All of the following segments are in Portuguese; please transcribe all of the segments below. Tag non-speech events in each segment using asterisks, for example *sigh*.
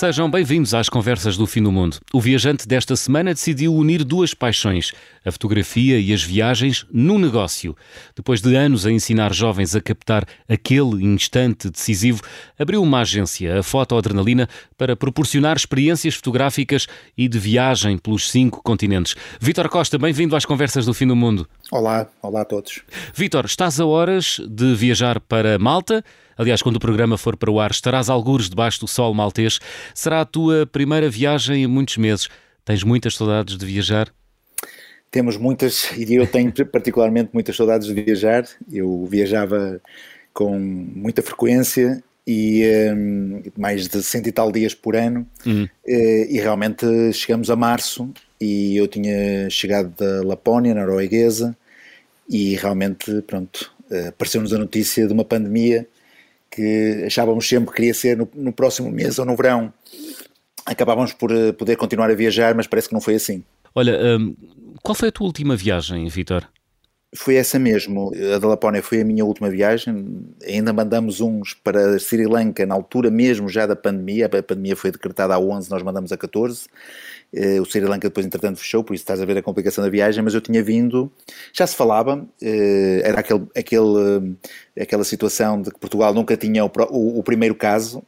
Sejam bem-vindos às Conversas do Fim do Mundo. O viajante desta semana decidiu unir duas paixões, a fotografia e as viagens, num negócio. Depois de anos a ensinar jovens a captar aquele instante decisivo, abriu uma agência, a Fotoadrenalina, para proporcionar experiências fotográficas e de viagem pelos cinco continentes. Vítor Costa, bem-vindo às Conversas do Fim do Mundo. Olá, olá a todos. Vítor, estás a horas de viajar para Malta? Aliás, quando o programa for para o ar, estarás algures debaixo do sol maltês. Será a tua primeira viagem em muitos meses. Tens muitas saudades de viajar? Temos muitas, e eu tenho *laughs* particularmente muitas saudades de viajar. Eu viajava com muita frequência e um, mais de cento e tal dias por ano. Uhum. E realmente chegamos a março e eu tinha chegado da Lapónia, norueguesa, e realmente, pronto, eh, apareceu-nos a notícia de uma pandemia que achávamos sempre que queria ser no, no próximo mês ou no verão. Acabávamos por uh, poder continuar a viajar, mas parece que não foi assim. Olha, um, qual foi a tua última viagem, Vitor? Foi essa mesmo, a da Lapónia foi a minha última viagem, ainda mandamos uns para Sri Lanka na altura mesmo já da pandemia, a pandemia foi decretada a 11, nós mandamos a 14, eh, o Sri Lanka depois entretanto fechou, por isso estás a ver a complicação da viagem, mas eu tinha vindo, já se falava, eh, era aquele, aquele, eh, aquela situação de que Portugal nunca tinha o, o, o primeiro caso,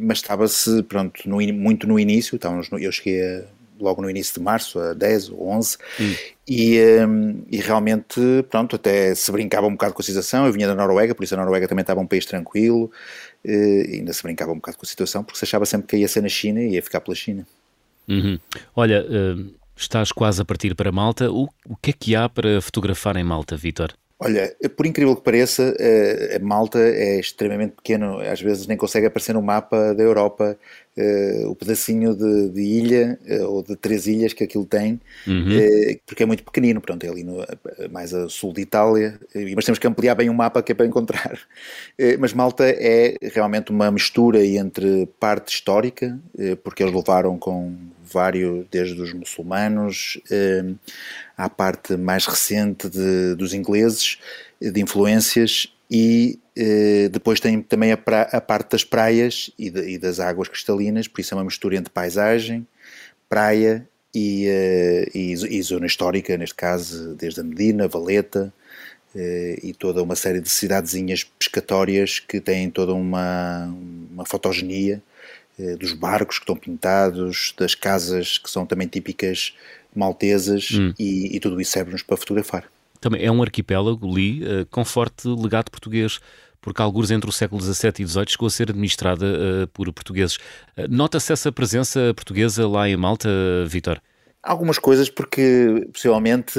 mas estava-se, pronto, no, muito no início, então eu cheguei a logo no início de março, a 10 ou 11, hum. e, um, e, realmente, pronto, até se brincava um bocado com a situação. Eu vinha da Noruega, por isso a Noruega também estava um país tranquilo, e ainda se brincava um bocado com a situação, porque se achava sempre que ia ser na China e ia ficar pela China. Uhum. Olha, uh, estás quase a partir para Malta. O, o que é que há para fotografar em Malta, Vitor? Olha, por incrível que pareça, a Malta é extremamente pequeno, às vezes nem consegue aparecer no mapa da Europa uh, o pedacinho de, de ilha uh, ou de três ilhas que aquilo tem, uhum. uh, porque é muito pequenino, pronto, é ali no, mais a sul de Itália, mas temos que ampliar bem o mapa que é para encontrar. *laughs* mas Malta é realmente uma mistura entre parte histórica, porque eles levaram com vários, desde os muçulmanos à parte mais recente de, dos ingleses, de influências, e eh, depois tem também a, pra, a, parte das praias e, de, e, das águas cristalinas, por isso é uma mistura entre paisagem, praia e, eh, e, e, zona histórica, neste caso desde a Medina, Valeta eh, e toda uma série de cidadezinhas pescatórias que têm toda uma, uma fotogenia eh, dos barcos que estão pintados, das casas que são também típicas maltesas hum. e, e, tudo isso serve-nos para fotografar. Também é um arquipélago, li, uh, com forte legado português, porque alguns entre o século XVII e XVIII chegou a ser administrada uh, por portugueses. Nota-se essa presença portuguesa lá em Malta, Vitor? Algumas coisas, porque possivelmente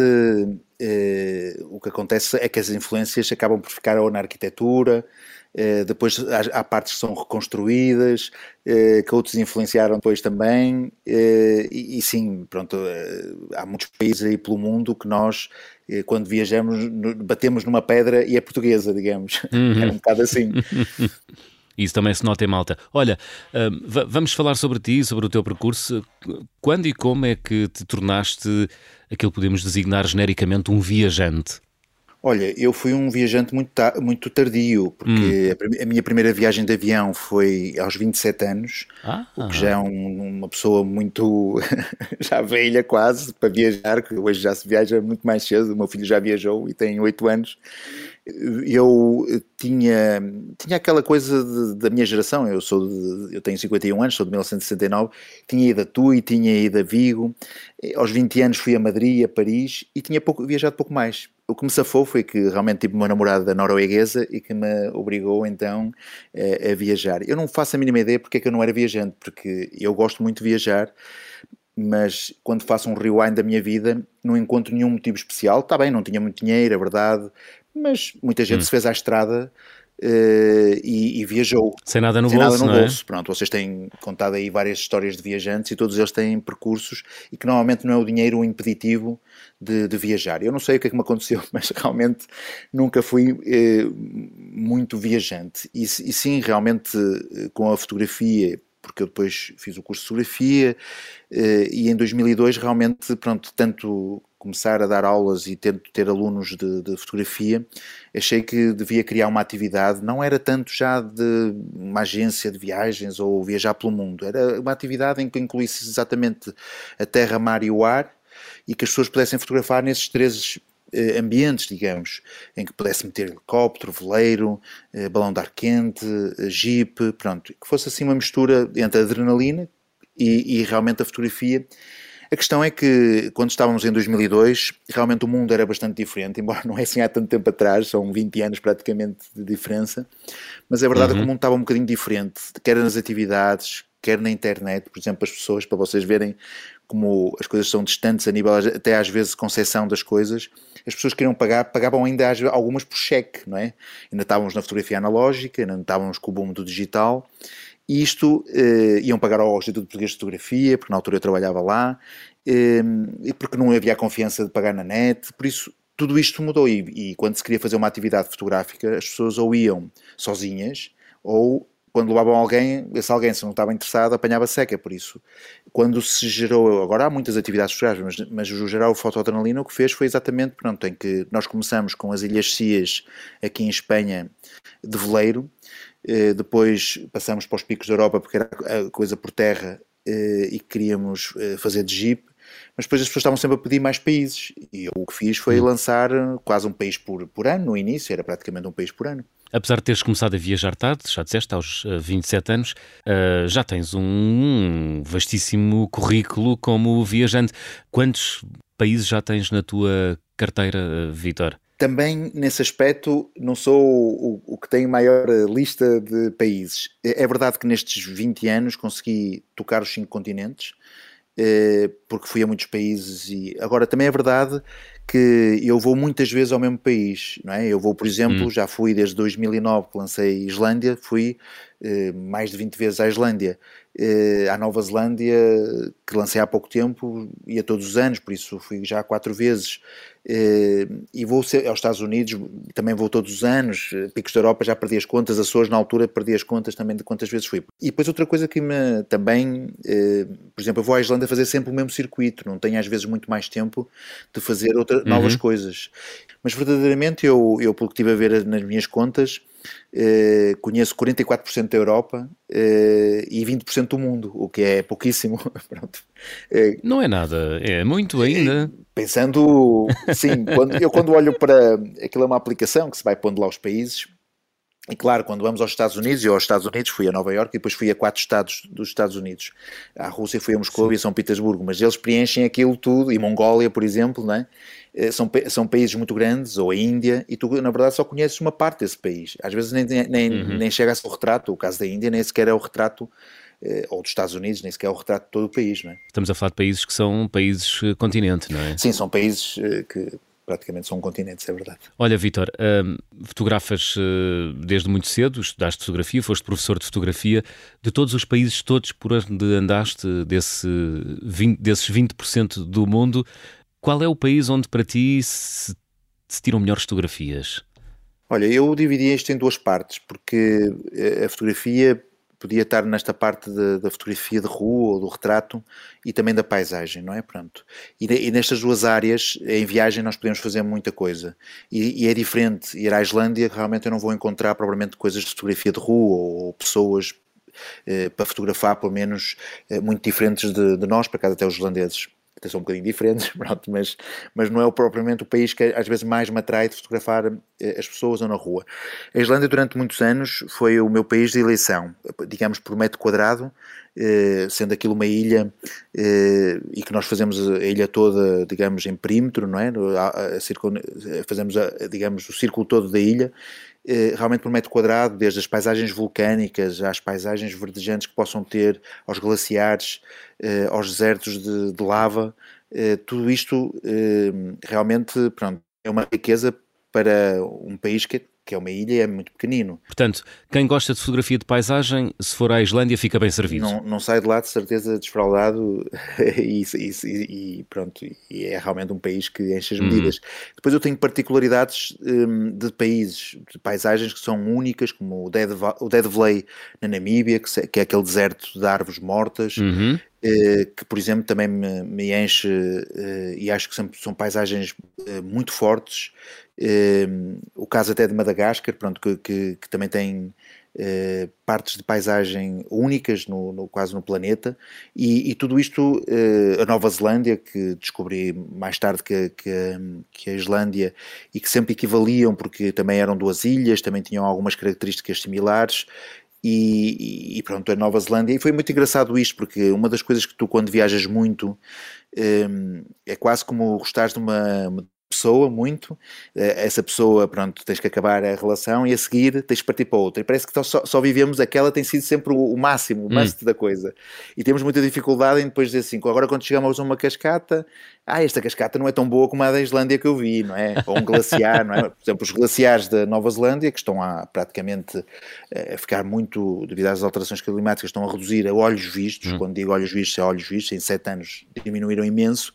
o que acontece é que as influências acabam por ficar ou na arquitetura, eh, depois há, partes que são reconstruídas, eh, que outros influenciaram depois também, eh, e, e, sim, pronto, há muitos países aí pelo mundo que nós, quando viajamos, batemos numa pedra e é portuguesa, digamos. *laughs* Uhum. É um bocado assim. *laughs* Isso também se nota em malta. Olha, vamos falar sobre ti, sobre o teu percurso. Quando e como é que te tornaste aquilo que podemos designar genericamente um viajante? Olha, eu fui um viajante muito, muito tardio, porque hum. a, minha primeira viagem de avião foi aos 27 anos, ah, o que já é um, uma pessoa muito *laughs* já velha quase para viajar, que hoje já se viaja muito mais cedo, o meu filho já viajou e tem 8 anos. Eu tinha, tinha aquela coisa de, da minha geração, eu sou de, eu tenho 51 anos, sou de 1969, tinha ido a Tui, tinha ido a Vigo, aos 20 anos fui a Madrid, a Paris e tinha pouco, viajado pouco mais o que me safou foi que realmente tive uma namorada norueguesa e que me obrigou então a, eh, a viajar. Eu não faço a mínima ideia porque é que eu não era viajante, porque eu gosto muito de viajar, mas quando faço um rewind da minha vida não encontro nenhum motivo especial. Está bem, não tinha muito dinheiro, é verdade, mas muita gente hum. se fez à estrada Uh, e, e, viajou. Sem nada no, sem bolso, nada no bolso. É? Pronto, vocês têm contado aí várias histórias de viajantes e todos eles têm percursos e que normalmente não é o dinheiro o impeditivo de, de viajar. Eu não sei o que é que me aconteceu, *laughs* mas realmente nunca fui uh, muito viajante. E, e, sim, realmente uh, com a fotografia, porque eu depois fiz o curso de fotografia e em 2002 realmente, pronto, tanto começar a dar aulas e ter, ter alunos de, de, fotografia, achei que devia criar uma atividade, não era tanto já de uma agência de viagens ou viajar pelo mundo, era uma atividade em que incluísse exatamente a terra, mar e o ar e que as pessoas pudessem fotografar nesses três eh, ambientes, digamos, em que pudesse meter helicóptero, veleiro, eh, balão de ar quente, eh, jeep, pronto, que fosse assim uma mistura entre a adrenalina e, e realmente a fotografia. A questão é que, quando estávamos em 2002, realmente o mundo era bastante diferente, *laughs* embora não é assim há tanto tempo atrás, são 20 anos praticamente de diferença, mas a verdade uhum. é que o mundo estava um bocadinho diferente, quer nas atividades, quer na internet, por exemplo, as pessoas, para vocês verem como as coisas são distantes a nível até às vezes concepção das coisas, as pessoas queriam pagar, pagavam ainda algumas por cheque, não é? Ainda estávamos na fotografia analógica, ainda estávamos com o boom do digital, isto eh, iam pagar ao Instituto Português de Fotografia, porque na altura eu trabalhava lá, eh, porque não havia a confiança de pagar na net, por isso tudo isto mudou. E, e quando se queria fazer uma atividade fotográfica, as pessoas ou iam sozinhas ou quando levavam alguém, esse alguém, se não estava interessado, apanhava seca. Por isso, quando se gerou, agora há muitas atividades fotográficas, mas, mas o geral fotoadrenalina o que fez foi exatamente, pronto, em que nós começamos com as Ilhas Cias, aqui em Espanha, de veleiro, depois passamos para os picos da Europa, porque era a coisa por terra eh, e queríamos eh, fazer de jeep, mas depois as pessoas estavam sempre a pedir mais países, e eu, o que fiz foi hum. lançar quase um país por, por ano, no início, era praticamente um país por ano. Apesar de teres começado a viajar tarde, já disseste, aos 27 eh, anos, já tens um vastíssimo currículo como viajante. Quantos países já tens na tua carteira, Vitor? Também nesse aspecto não sou o, o, que tem maior lista de países. É, é verdade que nestes 20 anos consegui tocar os cinco continentes, porque fui a muitos países e agora também é verdade que eu vou muitas vezes ao mesmo país, não é? Eu vou, por exemplo, hum. já fui desde 2009 que lancei Islândia, fui eh, mais de 20 vezes à Islândia, eh, à Nova Zelândia, que lancei há pouco tempo, ia todos os anos, por isso fui já quatro vezes, eh, e vou aos Estados Unidos, também vou todos os anos, Picos da Europa já perdi as contas, Açores na altura perdi as contas também de quantas vezes fui. E depois outra coisa que me também, por exemplo, eu vou à Islândia fazer sempre o mesmo circuito, não tenho às vezes muito mais tempo de fazer outra, uhum. novas coisas. Mas verdadeiramente eu, eu, pelo que estive a ver nas minhas contas, eh, conheço 44% da Europa eh, e 20% do mundo, o que é pouquíssimo. *laughs* Eh, não é nada, é muito ainda. Pensando, sim, quando, eu quando olho para. Aquilo é uma aplicação que se vai pondo lá os países. E claro, quando vamos aos Estados Unidos, eu aos Estados Unidos fui a Nova York e depois fui a quatro estados dos Estados Unidos. À Rússia fui a Moscou Sim. e a São Petersburgo, mas eles preenchem aquilo tudo, e Mongólia, por exemplo, não é? Eh, são, são países muito grandes, ou a Índia, e tu, na verdade, só conheces uma parte desse país. Às vezes nem, nem, uhum. nem chega a ser o retrato. O caso da Índia nem sequer é o retrato, eh, ou dos Estados Unidos, nem sequer é o retrato de todo o país. Não é? Estamos a falar de países que são países eh, continente, não é? Sim, são países que praticamente são continentes, é verdade. Olha, Vitor, hum, fotografas uh, desde muito cedo, estudaste fotografia, foste professor de fotografia. De todos os países todos por onde andaste, desse 20, desses 20% do mundo, qual é o país onde para ti se, se tiram melhores fotografias? Olha, eu dividi isto em duas partes, porque eh, a fotografia podia estar nesta parte de, da fotografia de rua ou do retrato e também da paisagem, não é? Pronto. E, e nestas duas áreas, em viagem, nós podemos fazer muita coisa. E, e, é diferente ir à Islândia, que realmente eu não vou encontrar provavelmente coisas de fotografia de rua ou, ou pessoas eh, para fotografar, pelo menos, eh, muito diferentes de, de nós, para cá até os islandeses até são um bocadinho diferentes, *laughs* pronto, mas, mas não é propriamente o país que às vezes mais me atrai de fotografar eh, as pessoas ou na rua. A Islândia durante muitos anos foi o meu país de eleição, digamos por metro quadrado, eh, sendo aquilo uma ilha eh, e que nós fazemos a ilha toda, digamos, em perímetro, não é? fazemos, digamos, o círculo todo da ilha realmente por metro quadrado, desde as paisagens vulcânicas às paisagens verdejantes que possam ter, aos glaciares, eh, aos desertos de, de lava, eh, tudo isto eh, realmente pronto, é uma riqueza para um país que que é uma ilha, é muito pequenino. Portanto, quem gosta de fotografia de paisagem, se for à Islândia, fica bem servido. Não, não sai de lá de certeza desfraudado *laughs* e, e, e, pronto, e é realmente um país que enche as medidas. Uhum. Depois eu tenho particularidades um, de países, de paisagens que são únicas, como o Dead, o Dead Valley na Namíbia, que, que é aquele deserto de árvores mortas. Uhum. Eh, que, por exemplo, também me, me enche eh, e acho que são, são paisagens eh, muito fortes. O caso até de Madagascar, pronto, que, que, que também tem partes de paisagem únicas no, no quase no planeta e, e tudo isto a Nova Zelândia que descobri mais tarde que, que, a Islândia e que sempre equivaliam porque também eram duas ilhas também tinham algumas características similares e, e, pronto, a Nova Zelândia. E foi muito engraçado isto, porque uma das coisas que tu, quando viajas muito, um, é quase como gostares de uma, pessoa muito, eh, essa pessoa, pronto, tens que acabar a relação e a seguir tens que partir para outra. E parece que só, só vivemos aquela, tem sido sempre o, o máximo, o hum. must da coisa. E temos muita dificuldade em depois dizer assim, agora quando chegamos a uma cascata, ah, esta cascata não é tão boa como a da Islândia que eu vi, não é? Ou um glaciar, não é? Por exemplo, os glaciares da Nova Zelândia, que estão a praticamente eh, a ficar muito, devido às alterações climáticas, estão a reduzir a olhos vistos, hum. quando digo olhos vistos, é olhos vistos, em sete anos diminuíram imenso.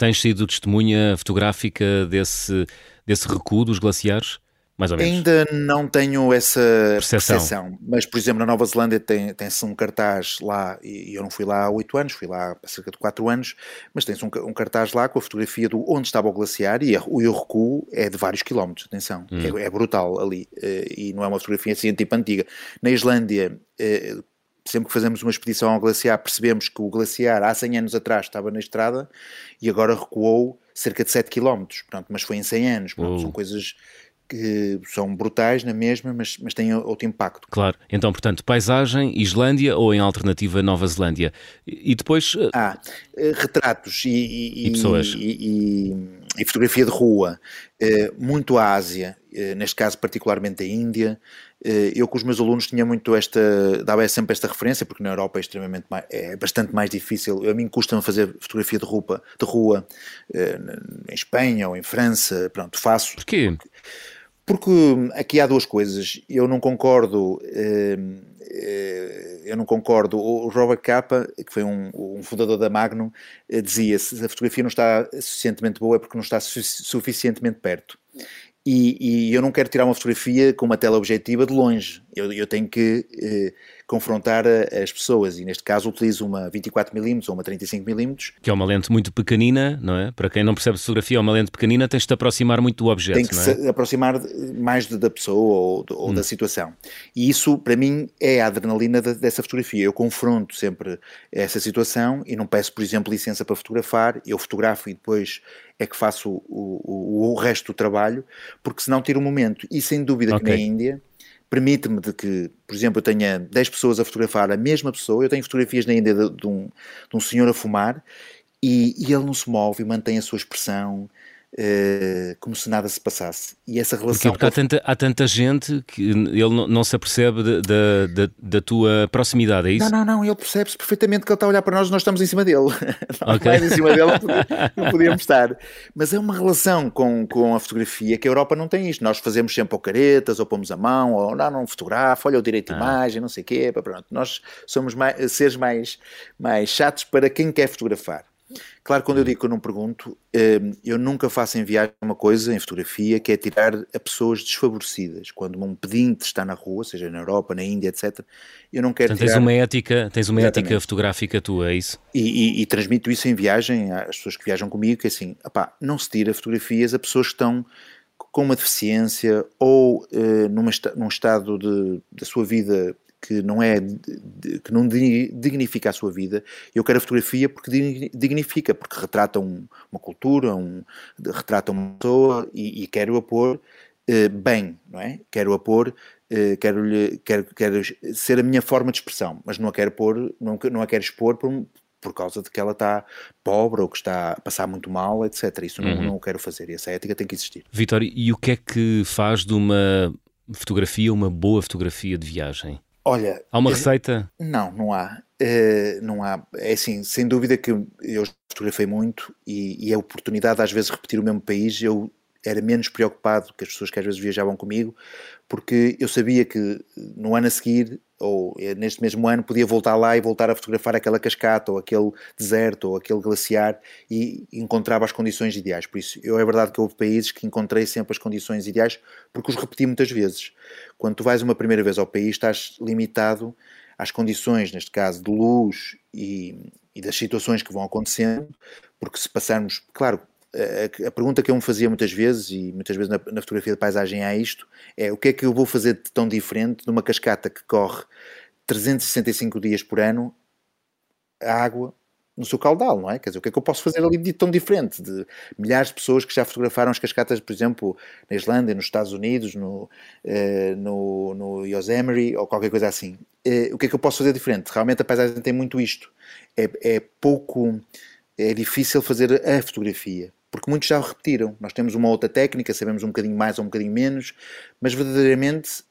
Tens sido testemunha fotográfica desse, desse recuo dos glaciares? mais ou menos. Ainda não tenho essa percepção. percepção. mas por exemplo na Nova Zelândia tem, tem-se um cartaz lá, e eu não fui lá há oito anos, fui lá há cerca de quatro anos, mas tem-se um, um, cartaz lá com a fotografia do onde estava o glaciar e o recuo é de vários quilómetros, atenção, hum. é, é, brutal ali, eh, e não é uma fotografia assim tipo antiga. Na Islândia, eh, sempre que fazemos uma expedição ao glaciar, percebemos que o glaciar há 100 anos atrás estava na estrada e agora recuou cerca de 7 km, pronto, mas foi em 100 anos, são coisas que são brutais na mesma, mas, mas têm outro impacto. Claro. Então, portanto, paisagem, Islândia ou em alternativa Nova Zelândia. E depois... Eh, ah, eh, retratos e, e, e pessoas. E, e, fotografia de rua. Eh, muito a Ásia, neste caso particularmente a Índia. Eu com os meus alunos tinha muito esta, dava sempre esta referência, porque na Europa é extremamente mais, é bastante mais difícil. A mim custa-me fazer fotografia de rua, de rua em Espanha ou em França, pronto, faço. Porquê? Porque, porque aqui há duas coisas. Eu não concordo. Ehm, eh, eu não concordo. O Robert Capa, que foi um, fundador da Magnum, eh, dizia: se a fotografia não está suficientemente boa é porque não está su suficientemente perto. E, e, eu não quero tirar uma fotografia com uma tela objetiva de longe. Eu, eu tenho que eh, confrontar a, as pessoas e neste caso utilizo uma 24mm ou uma 35mm. Que é uma lente muito pequenina, não é? Para quem não percebe fotografia, é uma lente pequenina, tens de te aproximar muito do objeto, Tem que é? se aproximar mais da pessoa ou, ou hum. da situação. E isso, para mim, é a adrenalina dessa fotografia. Eu confronto sempre essa situação e não peço, por exemplo, licença para fotografar, eu fotografo e depois é que faço o, o, o resto do trabalho, porque senão tiro o um momento. E sem dúvida okay. que na Índia permite-me de que, por exemplo, eu tenha 10 pessoas a fotografar a mesma pessoa, eu tenho fotografias na Índia de, de, um, de um senhor a fumar e, e, ele não se move e mantém a sua expressão, Uh, como se nada se passasse. E essa relação. Porque, porque há, tanta, há tanta gente que ele não, não se apercebe da, tua proximidade, é isso? Não, não, não, ele percebe-se perfeitamente que ele está a olhar para nós e nós estamos em cima dele. *laughs* Okay. Mais em cima dele não podíamos *laughs* estar. Mas é uma relação com, com a fotografia que a Europa não tem isto. Nós fazemos sempre ou caretas, ou pomos a mão, ou não, não fotografo, olha o direito de ah. imagem, não sei o quê. Pronto. Nós somos mais, seres mais, mais chatos para quem quer fotografar. Claro, quando eu digo que eu não pergunto, hum, eu nunca faço em viagem uma coisa, em fotografia, que é tirar a pessoas desfavorecidas. Quando um pedinte está na rua, seja na Europa, na Índia, etc., eu não quero Portanto, tirar... tens uma ética, tens uma ética fotográfica tua, é isso? E, e, e, transmito isso em viagem às pessoas que viajam comigo, que é assim, opá, não se tira fotografias a pessoas que estão com uma deficiência ou uh, numa, num estado de, da sua vida que não é que não dignifica a sua vida. Eu quero a fotografia porque dignifica, porque retrata um, uma cultura, um, retrata uma pessoa e, e quero a pôr eh, bem, não é? Quero a pôr, eh, quero, quero, quero ser a minha forma de expressão, mas não a quero pôr, não, não a quero expor por, por causa de que ela está pobre ou que está a passar muito mal, etc. Isso não, uhum. não o quero fazer e essa ética tem que existir. Vitória, e o que é que faz de uma fotografia uma boa fotografia de viagem? Olha. Há uma receita? Não, não há. Uh, não há. É assim, sem dúvida que eu fotografei muito e, e a oportunidade de às vezes repetir o mesmo país, eu, era menos preocupado que as pessoas que às vezes viajavam comigo, porque eu sabia que no ano a seguir, ou neste mesmo ano, podia voltar lá e voltar a fotografar aquela cascata, ou aquele deserto, ou aquele glaciar, e encontrava as condições ideais. Por isso, eu, é verdade que houve países que encontrei sempre as condições ideais, porque os repeti muitas vezes. Quando tu vais uma primeira vez ao país, estás limitado às condições, neste caso, de luz e, e das situações que vão acontecendo, porque se passarmos, claro, a, a, pergunta que eu me fazia muitas vezes, e muitas vezes na, na, fotografia de paisagem há isto, é o que é que eu vou fazer de tão diferente numa cascata que corre 365 dias por ano, a água no seu caudal, não é? Quer dizer, o que é que eu posso fazer ali de tão diferente? De milhares de pessoas que já fotografaram as cascatas, por exemplo, na Islândia, nos Estados Unidos, no, uh, no, no Yosemite ou qualquer coisa assim. Uh, o que é que eu posso fazer diferente? Realmente a paisagem tem muito isto. É, é pouco, é difícil fazer a fotografia porque muitos já o repetiram. Nós temos uma outra técnica, sabemos um bocadinho mais ou um bocadinho menos, mas verdadeiramente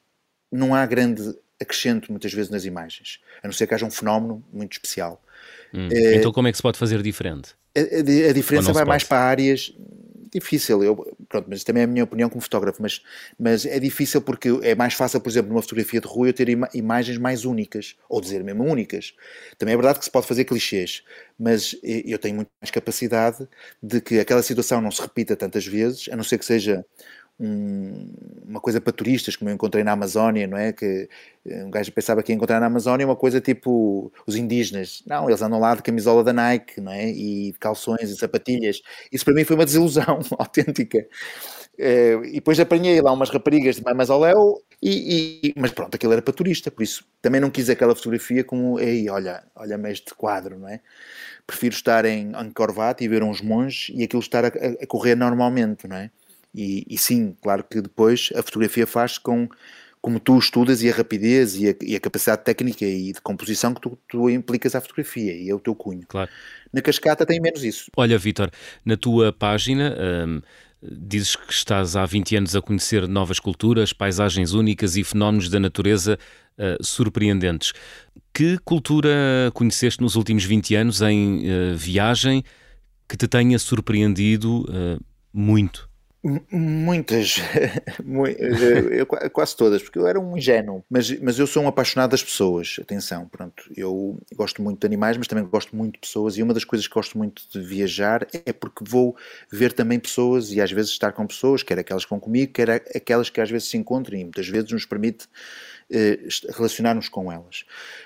não há grande acrescento muitas vezes nas imagens, a não ser que haja um fenómeno muito especial. Hum. É, então como é que se pode fazer diferente? A, a, a diferença vai mais para áreas difícil, eu, pronto, mas também é a minha opinião como fotógrafo, mas, mas é difícil porque é mais fácil, por exemplo, numa fotografia de rua eu ter ima imagens mais únicas, ou dizer mesmo únicas. Também é verdade que se pode fazer clichês, mas eu tenho muito mais capacidade de que aquela situação não se repita tantas vezes, a não ser que seja um, uma coisa para turistas, como eu encontrei na Amazónia, não é? Que eh, um gajo pensava que ia encontrar na Amazónia uma coisa tipo os indígenas. Não, eles andam lá de camisola da Nike, não é? E de calções e sapatilhas. Isso para mim foi uma desilusão *laughs* autêntica. Eh, e depois apanhei lá umas raparigas de mais ao léu, e, e, mas pronto, aquilo era para turista, por isso também não quis aquela fotografia como, ei, olha, olha-me este quadro, não é? Prefiro estar em Angkor e ver uns monges e aquilo estar a, a correr normalmente, não é? E, e, sim, claro que depois a fotografia faz com como tu estudas e a rapidez e a, e a capacidade técnica e de composição que tu, tu, implicas à fotografia e é o teu cunho. Claro. Na cascata tem menos isso. Olha, Vitor, na tua página. Hum, dizes que estás há 20 anos a conhecer novas culturas, paisagens únicas e fenómenos da natureza uh, surpreendentes. Que cultura conheceste nos últimos 20 anos em uh, viagem que te tenha surpreendido uh, muito? Muitas, *laughs* quase todas, porque eu era um ingênuo, mas, mas eu sou um apaixonado das pessoas, atenção, pronto, eu gosto muito de animais, mas também gosto muito de pessoas, e uma das coisas que gosto muito de viajar é porque vou ver também pessoas, e às vezes estar com pessoas, quer aquelas que vão comigo, quer aquelas que às vezes se encontram, e muitas vezes nos permite relacionar-nos com elas.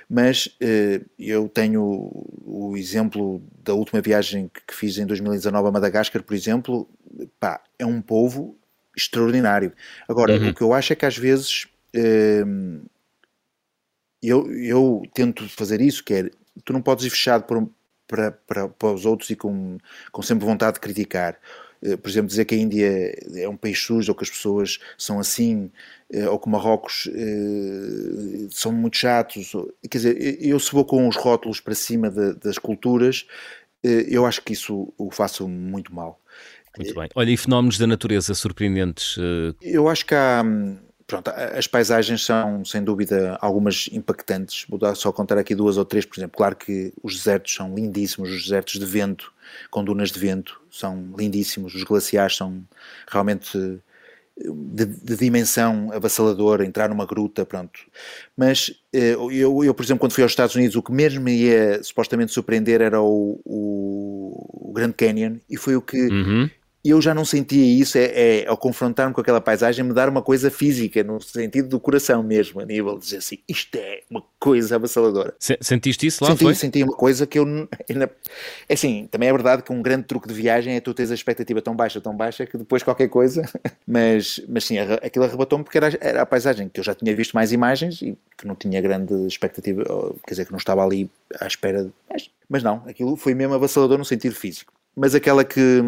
Mas eh, eu tenho o exemplo da última viagem que fiz em 2019 a Madagascar, por exemplo, pá, é um povo extraordinário. Agora, uhum. o que eu acho é que às vezes eh, eu, eu tento fazer isso, que é, tu não podes ir fechado por, para, para, para os outros e com, com sempre vontade de criticar. Eh, por exemplo, dizer que a Índia é um país sujo ou que as pessoas são assim, eh, ou que Marrocos eh, são muito chatos. Quer dizer, eu se vou com os rótulos para cima de, das culturas, eu acho que isso o faço muito mal. Muito bem. Olha, e fenómenos da natureza surpreendentes? Eu acho que há hum, pronto, as paisagens são, sem dúvida, algumas impactantes. Vou só contar aqui duas ou três, por exemplo. Claro que os desertos são lindíssimos, os desertos de vento, com dunas de vento, são lindíssimos. Os glaciares são realmente de, de, dimensão avassaladora, entrar numa gruta, pronto. Mas eh, eu, eu, por exemplo, quando fui aos Estados Unidos, o que mesmo me ia supostamente surpreender era o, o, o Grand Canyon, e foi o que uhum eu já não sentia isso, é, é ao confrontar-me com aquela paisagem, me dar uma coisa física, no sentido do coração mesmo, a nível de dizer assim, isto é uma coisa avassaladora. Sentiste isso lá, senti, foi? Senti uma coisa que eu... Ainda, é assim, também é verdade que um grande truque de viagem é tu teres a expectativa tão baixa, tão baixa, que depois qualquer coisa... *laughs* Mas, mas sim, aquilo arrebatou-me porque era, era a paisagem, que eu já tinha visto mais imagens e que não tinha grande expectativa, quer dizer, que não estava ali à espera... De, mas não, aquilo foi mesmo avassalador no sentido físico mas aquela que,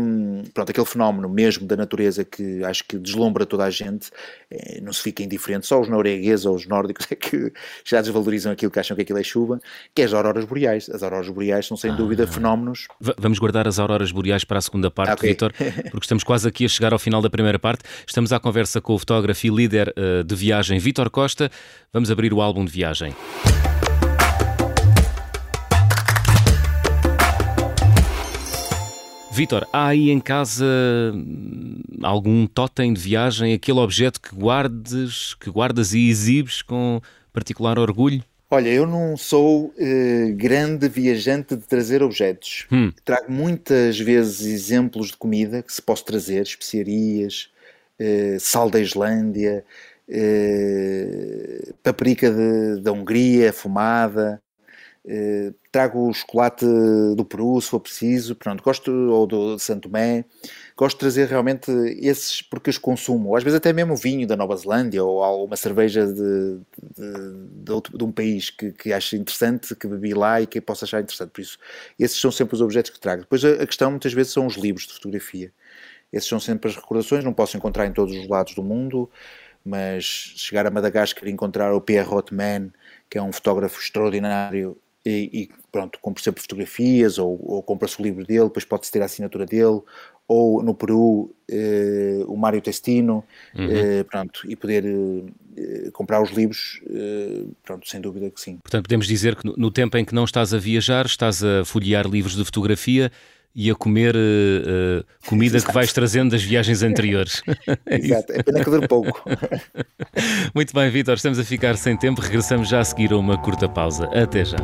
pronto, aquele fenómeno mesmo da natureza que acho que deslumbra toda a gente, é, não se fica indiferente, só os noruegueses ou os nórdicos *laughs* é que já desvalorizam aquilo que acham que aquilo é chuva, que é as auroras boreais. As auroras boreais são sem ah. dúvida fenómenos. vamos guardar as auroras boreais para a segunda parte, okay. Vitor, *laughs* porque estamos quase aqui a chegar ao final da primeira parte. Estamos à conversa com o fotógrafo e líder uh, de viagem, Vitor Costa. Vamos abrir o álbum de viagem. Vítor, há aí em casa algum totem de viagem, aquele objeto que guardes, que guardas e exibes com particular orgulho? Olha, eu não sou uh, grande viajante de trazer objetos. Hum. Trago muitas vezes exemplos de comida que se posso trazer, especiarias, uh, sal da Islândia, uh, paprika da Hungria, fumada, Uh, trago o chocolate do Peru, se for preciso, pronto, gosto, ou do Santo Tomé, gosto de trazer realmente esses porque os consumo, às vezes até mesmo vinho da Nova Zelândia, ou uma cerveja de, de, de, outro, de um país que, que acho interessante, que bebi lá e que posso achar interessante, por isso, esses são sempre os objetos que trago. Depois a, a questão muitas vezes são os livros de fotografia, esses são sempre as recordações, não posso encontrar em todos os lados do mundo, mas chegar a Madagascar e encontrar o Pierre Rothman, que é um fotógrafo extraordinário e, e pronto, compra sempre fotografias ou, ou compra-se o livro dele, depois pode-se ter a assinatura dele, ou no Peru eh, o Mário Testino, uhum. eh, pronto, e poder eh, comprar os livros, eh, pronto, sem dúvida que sim. Portanto, podemos dizer que no, no, tempo em que não estás a viajar, estás a folhear livros de fotografia e a comer uh, comida Exato. que vais trazendo das viagens anteriores. *laughs* *laughs* Exato, é pena que dure pouco. Muito bem, Vitor, estamos a ficar sem tempo, regressamos já a seguir a uma curta pausa. Até já.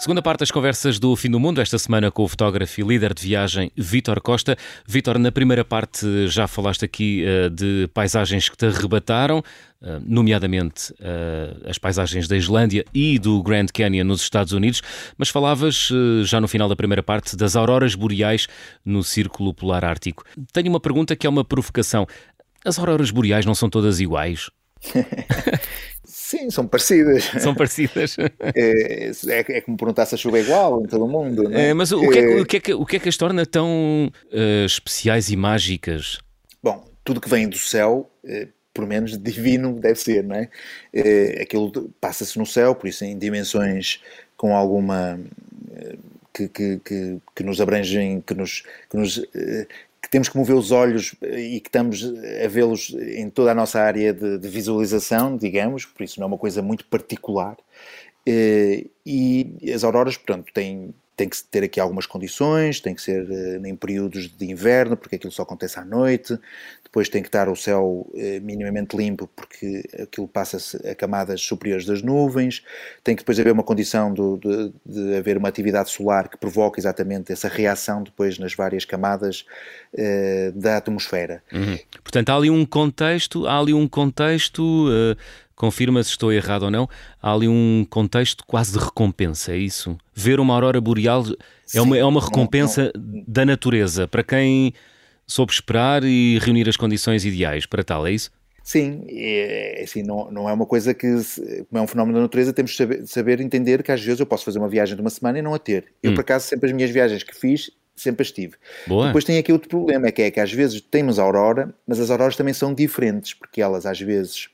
Segunda parte das conversas do Fim do Mundo, esta semana com o fotógrafo e líder de viagem Vítor Costa. Vítor, na primeira parte já falaste aqui uh, de paisagens que te arrebataram, uh, nomeadamente uh, as paisagens da Islândia e do Grand Canyon nos Estados Unidos, mas falavas já no final da primeira parte das auroras boreais no Círculo Polar Ártico. Tenho uma pergunta que é uma provocação. As auroras boreais não são todas iguais? *laughs* Sim, são parecidas. São parecidas. *laughs* É, é, é como perguntar se a chuva é igual em todo o mundo. É? É, mas o que é, o, que é que, o que é que as torna tão uh, especiais e mágicas? Bom, tudo que vem do céu, uh, por menos *laughs* divino deve ser, não é? Uh, aquilo passa-se no céu, por isso em dimensões com alguma. Que, que, que, que, nos abrangem, que nos, que nos temos que mover os olhos e que estamos a vê-los em toda a nossa área de, de, visualização, digamos, por isso não é uma coisa muito particular. Eh, e as auroras, portanto, têm tem que ter aqui algumas condições, tem que ser uh, em períodos de inverno, porque aquilo só acontece à noite, depois tem que estar o céu uh, minimamente limpo, porque aquilo passa-se a camadas superiores das nuvens, tem que depois haver uma condição do, de, de, haver uma atividade solar que provoque exatamente essa reação depois nas várias camadas uh, da atmosfera. Uhum. Portanto, há ali um contexto, há ali um contexto confirma se estou errado ou não, há ali um contexto quase de recompensa, é isso? Ver uma aurora boreal Sim, é, uma, é uma recompensa não, não. da natureza para quem soube esperar e reunir as condições ideais para tal, é isso? Sim, é, assim, não, não é uma coisa que, como é um fenómeno da natureza, temos de saber, saber, entender que às vezes eu posso fazer uma viagem de uma semana e não a ter. Eu, hum. por acaso, sempre as minhas viagens que fiz, sempre as tive. Boa. Depois tem aqui outro problema, é que é que às vezes temos a aurora, mas as auroras também são diferentes, porque elas às vezes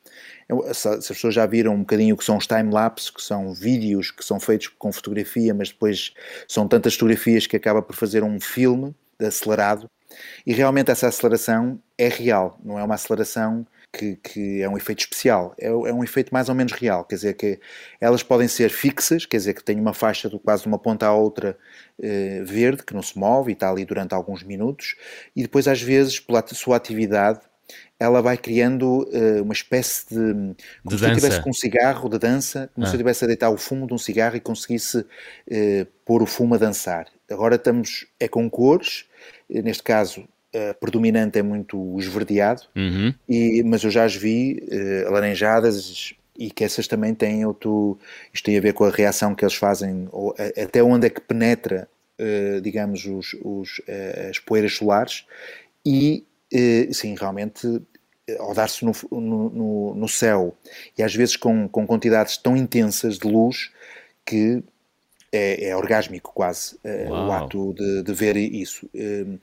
se as pessoas já viram um bocadinho o que são os time-lapse, que são vídeos que são feitos com fotografia, mas depois são tantas fotografias que acaba por fazer um filme acelerado, e realmente essa aceleração é real, não é uma aceleração que, que, é um efeito especial, é, é, um efeito mais ou menos real, quer dizer que elas podem ser fixas, quer dizer que tem uma faixa de quase de uma ponta à outra eh, verde, que não se move e está ali durante alguns minutos, e depois às vezes pela sua atividade ela vai criando uh, uma espécie de. Como de se dança. eu estivesse com um cigarro de dança, como ah. se eu estivesse a deitar o fumo de um cigarro e conseguisse uh, pôr o fumo a dançar. Agora estamos. é com cores, neste caso. A predominante é muito o esverdeado, uhum. e, mas eu já as vi uh, alaranjadas e que essas também têm outro. Isto tem a ver com a reação que eles fazem, ou, a, até onde é que penetra, digamos, os, os as poeiras solares, e sim, realmente ao dar-se no, no, no, céu e às vezes com, com quantidades tão intensas de luz que é, é orgásmico quase uh, o ato de, de ver isso. Uh,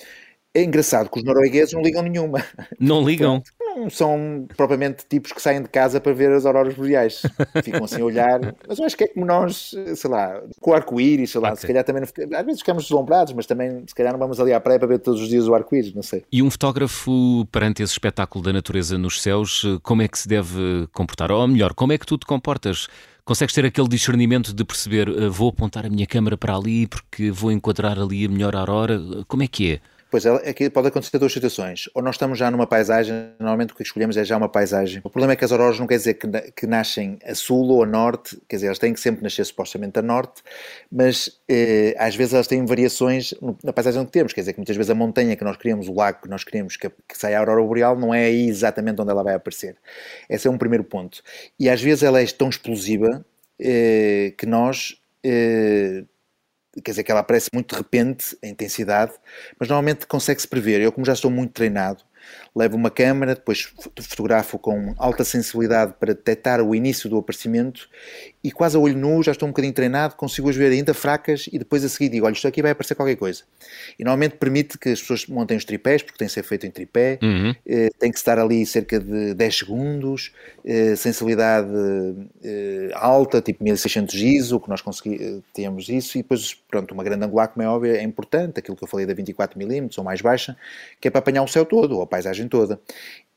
é engraçado que os noruegueses não ligam nenhuma. Não ligam? *laughs* não, não são propriamente tipos que saem de casa para ver as auroras boreais. Ficam assim a olhar, mas eu acho que é como nós, sei lá, com o arco-íris, sei lá, okay. se calhar também, não, às vezes ficamos deslumbrados, mas também se calhar não vamos ali à praia para ver todos os dias o arco-íris, não sei. E um fotógrafo, perante esse espetáculo da natureza nos céus, como é que se deve comportar? Ou melhor, como é que tu te comportas? Consegues ter aquele discernimento de perceber, uh, vou apontar a minha câmera para ali porque vou enquadrar ali a melhor aurora? Como é que é? Pois é, aqui pode acontecer duas situações. Ou nós estamos já numa paisagem, normalmente o que escolhemos é já uma paisagem. O problema é que as auroras não quer dizer que, que nascem a sul ou a norte, quer dizer, elas têm que sempre nascer supostamente a norte, mas eh, às vezes elas têm variações na paisagem que temos, quer dizer que muitas vezes a montanha que nós queremos, o lago que nós queremos que, que saia a aurora boreal, não é aí exatamente onde ela vai aparecer. Esse é um primeiro ponto. E às vezes ela é tão explosiva eh, que nós eh, quer dizer que ela aparece muito de repente, a intensidade, mas normalmente consegue-se prever. Eu, como já estou muito treinado, levo uma câmera, depois fotografo com alta sensibilidade para detectar o início do aparecimento e quase a olho nu, já estou um bocadinho treinado, consigo as ver ainda fracas e depois a seguir digo, olha, isto aqui vai aparecer qualquer coisa. E normalmente permite que as pessoas montem os tripés, porque tem que ser feito em tripé, uhum. eh, tem que estar ali cerca de 10 segundos, eh, sensibilidade eh, alta, tipo 1600 ISO, que nós conseguimos, temos isso, e depois, pronto, uma grande angular, como é óbvio, é importante, aquilo que eu falei da 24mm ou mais baixa, que é para apanhar o céu todo, ou a paisagem toda.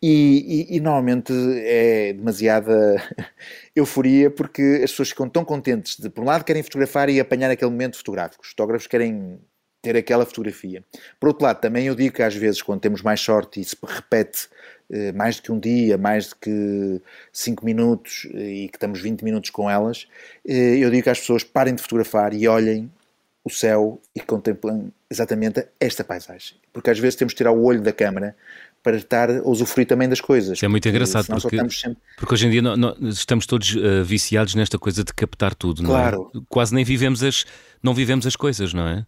E, e, e, normalmente é demasiada *laughs* euforia porque as pessoas ficam tão contentes de, por um lado, querem fotografar e apanhar aquele momento fotográfico. Os fotógrafos querem ter aquela fotografia. Por outro lado, também eu digo que às vezes, quando temos mais sorte e se repete eh, mais do que um dia, mais do que 5 minutos eh, e que estamos 20 minutos com elas, eh, eu digo que as pessoas parem de fotografar e olhem o céu e contemplem exatamente esta paisagem. Porque às vezes temos de tirar o olho da câmara para estar a usufruir também das coisas. é muito engraçado, porque, sempre... porque hoje em dia não, não, estamos todos uh, viciados nesta coisa de captar tudo, claro. não é? Quase nem vivemos as, não vivemos as coisas, não é?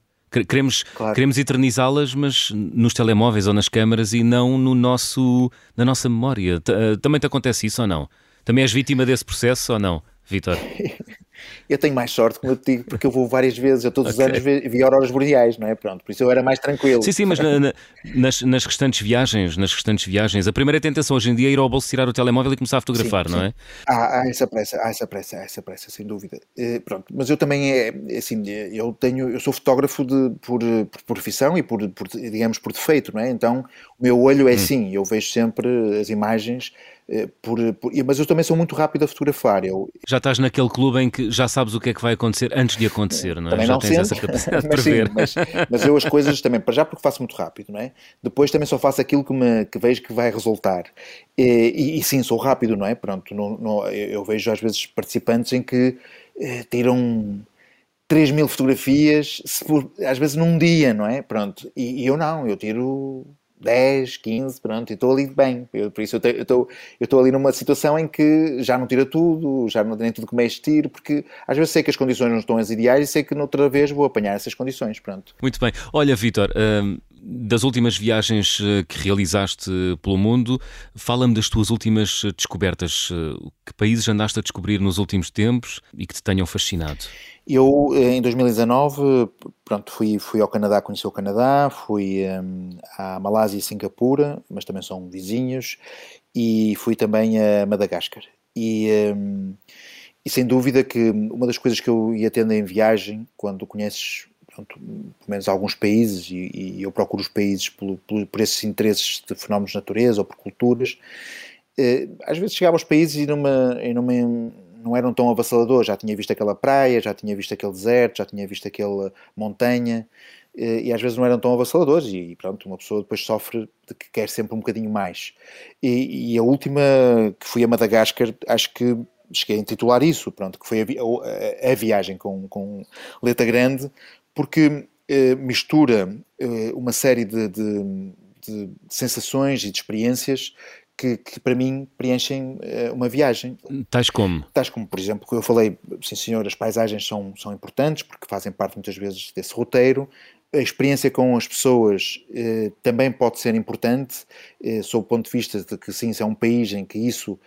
Queremos, claro. queremos eternizá-las, mas nos telemóveis ou nas câmaras e não no nosso, na nossa memória. Eh, também te acontece isso ou não? Também és vítima desse processo ou não, Vitor? *laughs* Eu tenho mais sorte, como eu te digo, porque eu vou várias vezes, eu todos okay. os anos vi, vi auroras boreais, não é? Pronto, por isso eu era mais tranquilo. Sim, sim, mas na, na, nas, nas restantes viagens, nas restantes viagens, a primeira tentação hoje em dia é ir ao bolso tirar o telemóvel e começar a fotografar, sim, não é? Há, há, essa pressa, há essa pressa, há essa pressa, sem dúvida. Uh, pronto, mas eu também é, assim, eu tenho, eu sou fotógrafo de, por, por profissão e por, por, digamos, por defeito, não é? Então o meu olho é hum. assim, eu vejo sempre as imagens eh, por, por, mas eu também sou muito rápido a fotografar. Eu... Já estás naquele clube em que já sabes o que é que vai acontecer antes de acontecer, não é? Também já não tens essa capacidade de prever. Sim, mas, mas, eu as coisas também, para já porque faço muito rápido, não é? Depois também só faço aquilo que, me, que vejo que vai resultar. E, e, e sim, sou rápido, não é? Pronto, não, não, eu vejo às vezes participantes em que eh, tiram 3 mil fotografias, for, às vezes num dia, não é? Pronto, e, e eu não, eu tiro 10, 15, pronto, e estou ali bem. Eu, por isso eu estou, eu estou ali numa situação em que já não tira tudo, já não nem tudo que mexe tiro, porque às vezes sei que as condições não estão as ideais e sei que noutra vez vou apanhar essas condições, pronto. Muito bem. Olha, Vitor, hum, das últimas viagens eh, que realizaste pelo mundo, fala-me das tuas últimas descobertas. Eh, que países andaste a descobrir nos últimos tempos e que te tenham fascinado? Eu, eh, em 2019, pronto, fui, fui ao Canadá, conheci o Canadá, fui um, à Malásia e Singapura, mas também são vizinhos, e fui também a Madagascar. E, um, e sem dúvida que uma das coisas que eu ia tendo em viagem, quando conheces pronto, pelo menos alguns países, e, e eu procuro os países por, esses interesses de fenómenos de natureza ou por culturas, eh, às vezes chegava aos países e numa, e numa não eram tão avassaladores. Já tinha visto aquela praia, já tinha visto aquele deserto, já tinha visto aquela montanha eh, e às vezes não eram tão avassaladores e pronto, uma pessoa depois sofre de que quer sempre um bocadinho mais. E, e a última, que fui a Madagascar, acho que cheguei a intitular isso, pronto, que foi a, a, a viagem com, com letra grande, porque eh, mistura eh, uma série de, de, de sensações e de experiências que, que, para mim preenchem uh, uma viagem. Tais como? Tais como, por exemplo, que eu falei, sim senhor, as paisagens são, são importantes porque fazem parte muitas vezes desse roteiro. A experiência com as pessoas eh, também pode ser importante, eh, sob o ponto de vista de que sim, se é um país em que isso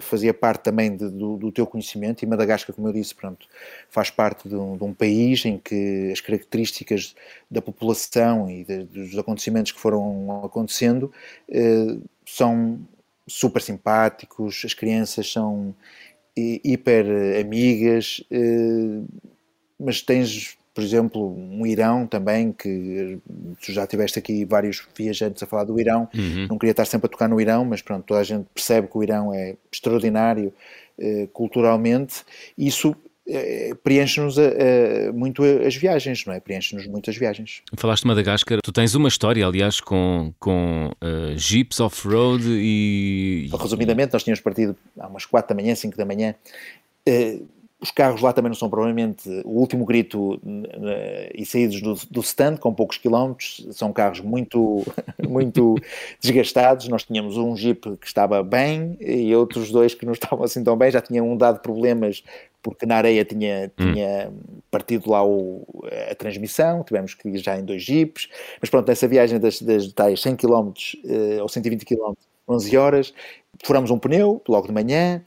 fazia parte também de, do, do, teu conhecimento, e Madagascar, como eu disse, pronto, faz parte de um, de um país em que as características da população e de, dos acontecimentos que foram acontecendo são super simpáticos, as crianças são hiper amigas, mas tens por exemplo, um Irão também, que tu já tiveste aqui vários viajantes a falar do Irão, uhum. não queria estar sempre a tocar no Irão, mas pronto, toda a gente percebe que o Irão é extraordinário eh, culturalmente, isso eh, preenche-nos muito as viagens, não é? Preenche-nos muito as viagens. Falaste de Madagascar, tu tens uma história, aliás, com, com uh, jeeps off-road e... Resumidamente, nós tínhamos partido há umas 4 da manhã, 5 da manhã, uh, os carros lá também não são provavelmente o último grito e saídos do, do stand, com poucos quilómetros, são carros muito, *laughs* muito desgastados. Nós tínhamos um Jeep que estava bem e outros dois que não *laughs* estavam assim tão bem, já tinham um dado problemas porque na areia tinha, hum. tinha partido lá o, a transmissão, tivemos que ir já em dois Jeeps, mas pronto, nessa viagem das, das tais 100 km ou 120 km, 11 horas, furamos um pneu logo de manhã,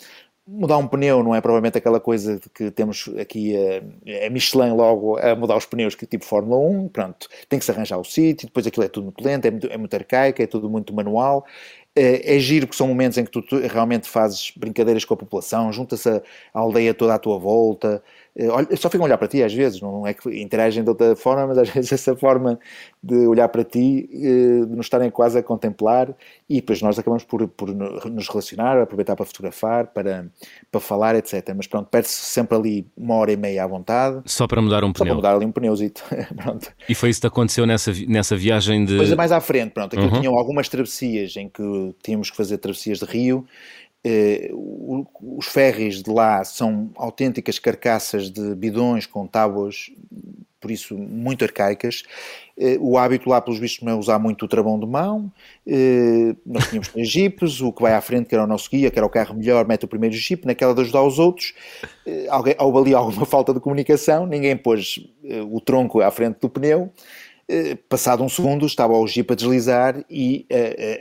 mudar um pneu não é provavelmente aquela coisa que temos aqui a, a, Michelin logo a mudar os pneus que tipo Fórmula 1, pronto, tem que se arranjar o sítio, depois aquilo é tudo muito lento, é muito, é muito arcaico, é tudo muito manual, é, é giro porque são momentos em que tu, realmente fazes brincadeiras com a população, junta-se a, aldeia toda à tua volta, só ficam a olhar para ti às vezes, não é que interagem de outra forma, mas às *laughs* vezes essa forma de olhar para ti, eh, de nos estarem quase a contemplar, e depois nós acabamos por, por nos relacionar, aproveitar para fotografar, para, para falar, etc. Mas pronto, perde-se sempre ali uma hora e meia à vontade. Só para mudar um pneu. Só para mudar ali um pneuzito. *laughs* pronto. E foi isso que aconteceu nessa, nessa viagem de. Depois mais à frente, pronto, aquilo uhum. tinham algumas travessias em que tínhamos que fazer travessias de rio eh, os ferries de lá são autênticas carcaças de bidões com tábuas, por isso muito arcaicas. Eh, o hábito lá, pelos vistos, não é usar muito o travão de mão. Eh, nós tínhamos três jipes, o que vai à frente, que era o nosso guia, que era o carro melhor, mete o primeiro jipe, naquela de ajudar os outros. Alguém, houve ali alguma *laughs* falta de comunicação, ninguém pôs o tronco à frente do pneu. Eh, passado um segundo, estava o Jeep a deslizar e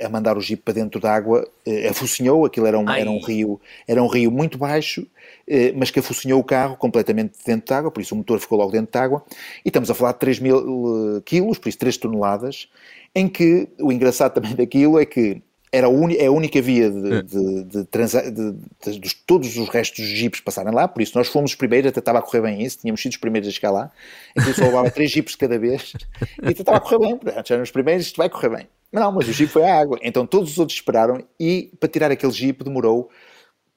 a, a mandar o Jeep para dentro da água, eh, afocinhou, aquilo era um, era um, rio, era um rio muito baixo, eh, mas que afocinhou o carro completamente dentro da água, por isso o motor ficou logo dentro da água, e estamos a falar de 3 mil quilos, por isso 3 toneladas, em que o engraçado *laughs* também daquilo é que era a, é a única via de, é. de, de, de, de, todos os restos dos jipes passarem lá, por isso nós fomos os primeiros, até estava a correr bem isso, tínhamos sido os primeiros a chegar lá, aquilo só levava *laughs* três jipes cada vez, e até estava a correr bem, portanto, eram os primeiros, isto vai correr bem. Mas não, mas o jipe foi a água, então todos os outros esperaram, e para tirar aquele jipe demorou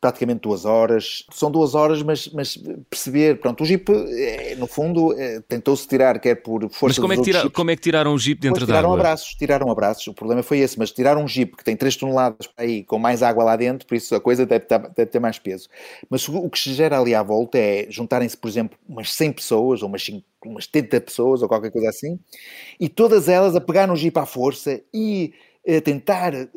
praticamente duas horas. São duas horas, mas, mas perceber, pronto, o Jeep, é, no fundo, é, tentou-se tirar, quer por força Mas como é, que tira, como é que tiraram o Jeep dentro da água? Tiraram abraços, tiraram abraços, o problema foi esse, mas tiraram um Jeep que tem 3 toneladas aí, com mais água lá dentro, por isso a coisa deve, deve ter mais peso. Mas o que se gera ali à volta é juntarem-se, por exemplo, umas 100 pessoas, ou umas 5 umas 70 pessoas, ou qualquer coisa assim, e todas elas a pegar no Jeep à força e tentar, eh,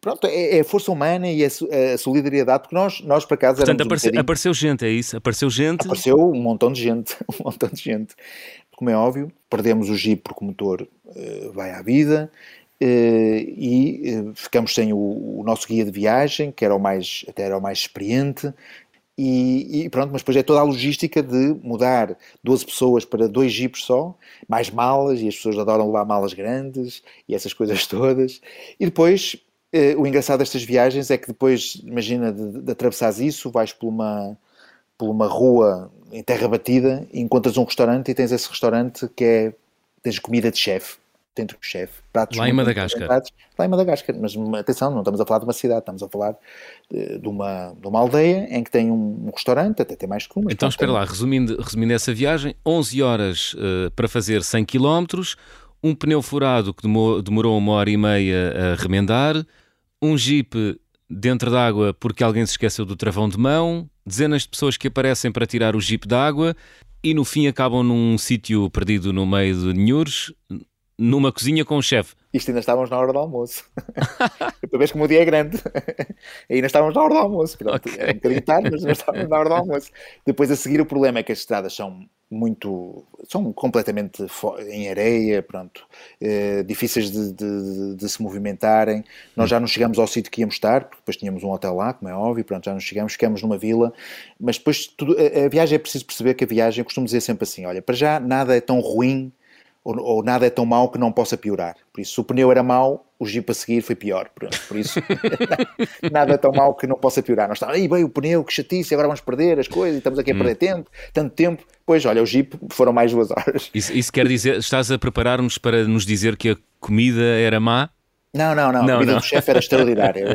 pronto, é, é, a força humana e a, solidariedade, porque nós, nós para casa Portanto, apareceu, um apareceu gente, é isso? Apareceu gente? Apareceu um montão de gente, *laughs* um montão de gente. Como é óbvio, perdemos o Jeep porque o motor uh, vai à vida uh, e uh, ficamos sem o, o, nosso guia de viagem, que era o mais, até era o mais experiente, e, e, pronto, mas depois é toda a logística de mudar 12 pessoas para dois jipes só, mais malas, e as pessoas adoram levar malas grandes e essas coisas *laughs* todas. E depois, eh, o engraçado destas viagens é que depois, imagina, de, de atravessares isso, vais por uma, por uma rua em terra batida e encontras um restaurante e tens esse restaurante que é, tens comida de chefe dentro do chefe. Pratos lá em Madagascar. Lá em Madagascar, mas atenção, não estamos a falar de uma cidade, estamos a falar de, de uma, de uma aldeia em que tem um, um restaurante, até tem mais que um. Então espera tem... lá, resumindo, resumindo essa viagem, 11 horas uh, para fazer 100 km, um pneu furado que demorou, demorou uma hora e meia a remendar, um jeep dentro d'água porque alguém se esqueceu do travão de mão, dezenas de pessoas que aparecem para tirar o jeep d'água e no fim acabam num sítio perdido no meio de Nhures, numa cozinha com o chefe. Isto ainda estávamos na hora do almoço. *laughs* tu vês como o dia é grande. *laughs* ainda estávamos na hora do almoço. Pronto, okay. É um bocadinho tarde, mas ainda estávamos na hora do almoço. Depois a seguir o problema é que as estradas são muito são completamente em areia pronto eh, difíceis de, de, de, se movimentarem nós já não chegamos ao sítio que íamos estar porque depois tínhamos um hotel lá como é óbvio pronto já não chegamos ficamos numa vila mas depois tudo, a, a viagem é preciso perceber que a viagem eu costumo dizer sempre assim olha para já nada é tão ruim ou, ou, nada é tão mau que não possa piorar. Por isso, se o pneu era mau, o Jeep a seguir foi pior. Por isso, *laughs* nada é tão mau que não possa piorar. Nós estamos, aí bem, o pneu, que chatice, agora vamos perder as coisas, estamos aqui a perder hum. tempo, tanto tempo. Pois, olha, o Jeep foram mais duas horas. Isso, isso quer dizer, estás a preparar-nos para nos dizer que a comida era má? Não, não, não. não a vida não. do chefe era extraordinária. *laughs*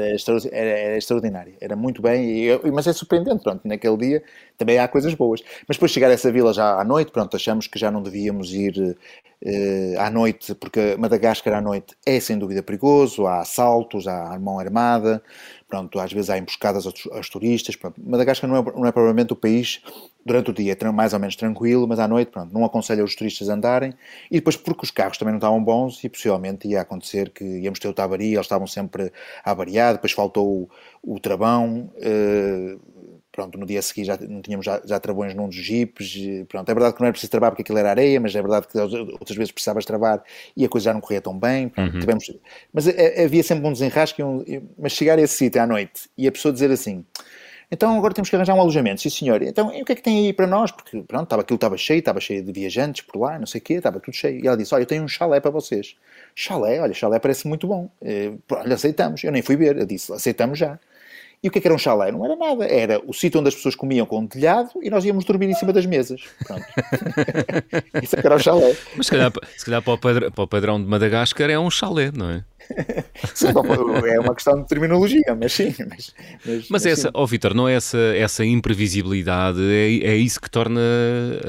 Era, era, extraordinária. Era muito bem. E, mas é surpreendente, pronto. Naquele dia também há coisas boas. Mas depois de chegar a essa vila já à noite, pronto, achamos que já não devíamos ir uh, à noite, porque Madagascar à noite é sem dúvida perigoso. Há assaltos, há mão armada. Pronto, às vezes há emboscadas aos, aos turistas. Pronto. Madagascar não é, não é provavelmente o país, durante o dia é mais ou menos tranquilo, mas à noite, pronto, não aconselho os turistas a andarem. E depois porque os carros também não estavam bons e possivelmente ia acontecer que íamos ter o tabari, eles estavam sempre a avariar, depois faltou o, o travão. Uh, pronto, no dia a seguir já não tínhamos já, já travões num dos jipes, pronto, é verdade que não era preciso travar porque aquilo era areia, mas é verdade que outras vezes precisavas travar e a coisa já não corria tão bem, pronto, uhum. tivemos, mas é, havia sempre um desenrasque, um, mas chegar a esse sítio à noite e a pessoa dizer assim, então agora temos que arranjar um alojamento, sim senhor, então e o que é que tem aí para nós, porque pronto, estava, aquilo estava cheio, estava cheio de viajantes por lá, não sei o quê, estava tudo cheio, e ela disse, olha, eu tenho um chalé para vocês, chalé, olha, chalé parece muito bom, eh, olha, aceitamos, eu nem fui ver, eu disse, aceitamos já, e o que, é que era um chalé? Não era nada. Era o sítio onde as pessoas comiam com um telhado e nós íamos dormir em cima das mesas. Pronto. *laughs* Isso é que era o chalé. Mas se calhar, se calhar para, o padrão, para o padrão de Madagascar é um chalé, não é? *laughs* sim, é uma questão de terminologia, mas sim. Mas, mas, mas essa, ó oh, Vitor, não é essa, essa imprevisibilidade, é, é isso que torna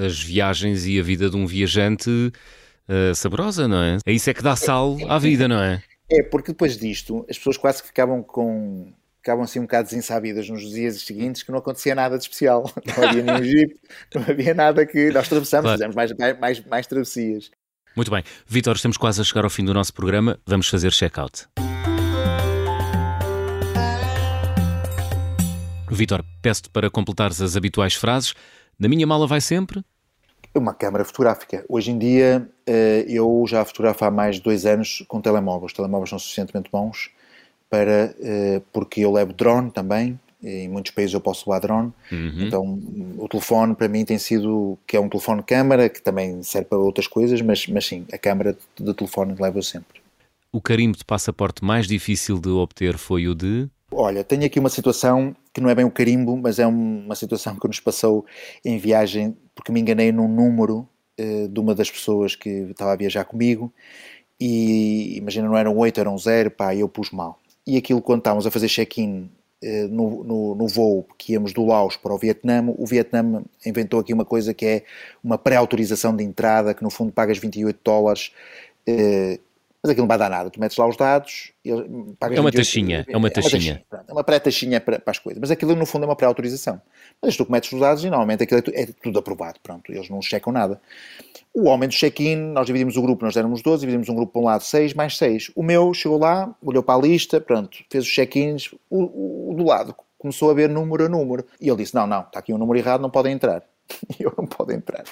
as viagens e a vida de um viajante uh, saborosa, não é? É isso é que dá sal à vida, não é? É, porque depois disto as pessoas quase que ficavam com ficavam assim um bocado desensabidas nos dias seguintes que não acontecia nada de especial. *laughs* Não havia nenhum jeep, não havia nada que nós atravessamos, claro. fizemos mais, mais, mais travessias. Muito bem. Vitor, estamos quase a chegar ao fim do nosso programa. Vamos fazer check-out. Vitor, peço-te para completares as habituais frases. Na minha mala vai sempre? Uma câmara fotográfica. Hoje em dia, eh, eu já fotografo há mais de dois anos com telemóveis. Os telemóveis são suficientemente bons para, uh, porque eu levo drone também, em muitos países eu posso levar drone, uhum. então o telefone para mim tem sido, que é um telefone câmara, que também serve para outras coisas, mas, mas sim, a câmara de telefone levo eu sempre. O carimbo de passaporte mais difícil de obter foi o de? Olha, tenho aqui uma situação que não é bem o carimbo, mas é uma situação que nos passou em viagem, porque me enganei num número uh, de uma das pessoas que estava a viajar comigo, e imagina, não eram 8, eram 0, pá, eu pus mal e aquilo quando estávamos a fazer check-in eh, no, no, no, voo que íamos do Laos para o Vietnã, o Vietnã inventou aqui uma coisa que é uma pré-autorização de entrada, que no fundo pagas 28 dólares, eh, mas aquilo não vai dar nada. Tu metes lá os dados, pagas é uma 28, taxinha, é uma taxinha. É uma, pré-taxinha para, para, as coisas, mas aquilo no fundo é uma pré-autorização. Mas tu metes os dados e normalmente aquilo é, é tudo aprovado, pronto, eles não checam nada. O homem do check-in, nós dividimos o grupo, nós éramos 12, dividimos um grupo para um lado 6, mais 6. O meu chegou lá, olhou para a lista, pronto, fez os check-ins, o, o, do lado começou a ver número a número. E ele disse: Não, não, está aqui um número errado, não podem entrar. *laughs* E eu não posso entrar.